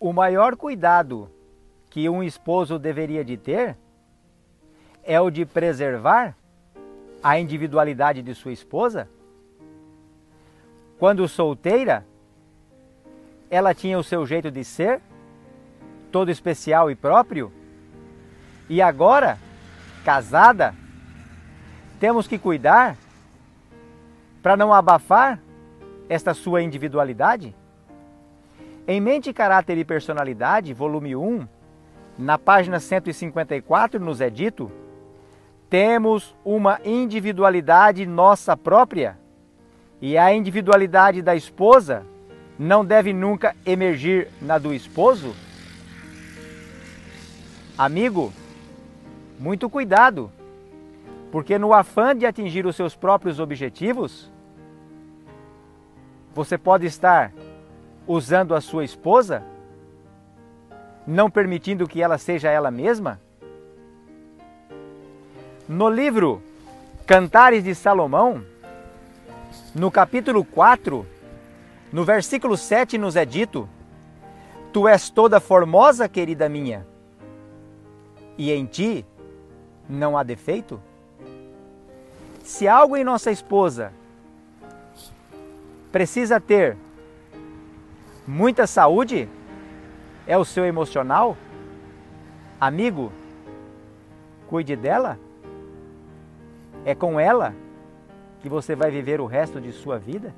O maior cuidado que um esposo deveria de ter é o de preservar a individualidade de sua esposa. Quando solteira, ela tinha o seu jeito de ser, todo especial e próprio. E agora, casada, temos que cuidar para não abafar esta sua individualidade? Em Mente, Caráter e Personalidade, volume 1, na página 154, nos é dito: temos uma individualidade nossa própria e a individualidade da esposa não deve nunca emergir na do esposo? Amigo, muito cuidado, porque no afã de atingir os seus próprios objetivos, você pode estar usando a sua esposa, não permitindo que ela seja ela mesma? No livro Cantares de Salomão, no capítulo 4, no versículo 7 nos é dito: Tu és toda formosa, querida minha, e em ti não há defeito? Se algo em nossa esposa precisa ter muita saúde? É o seu emocional? Amigo, cuide dela? É com ela que você vai viver o resto de sua vida?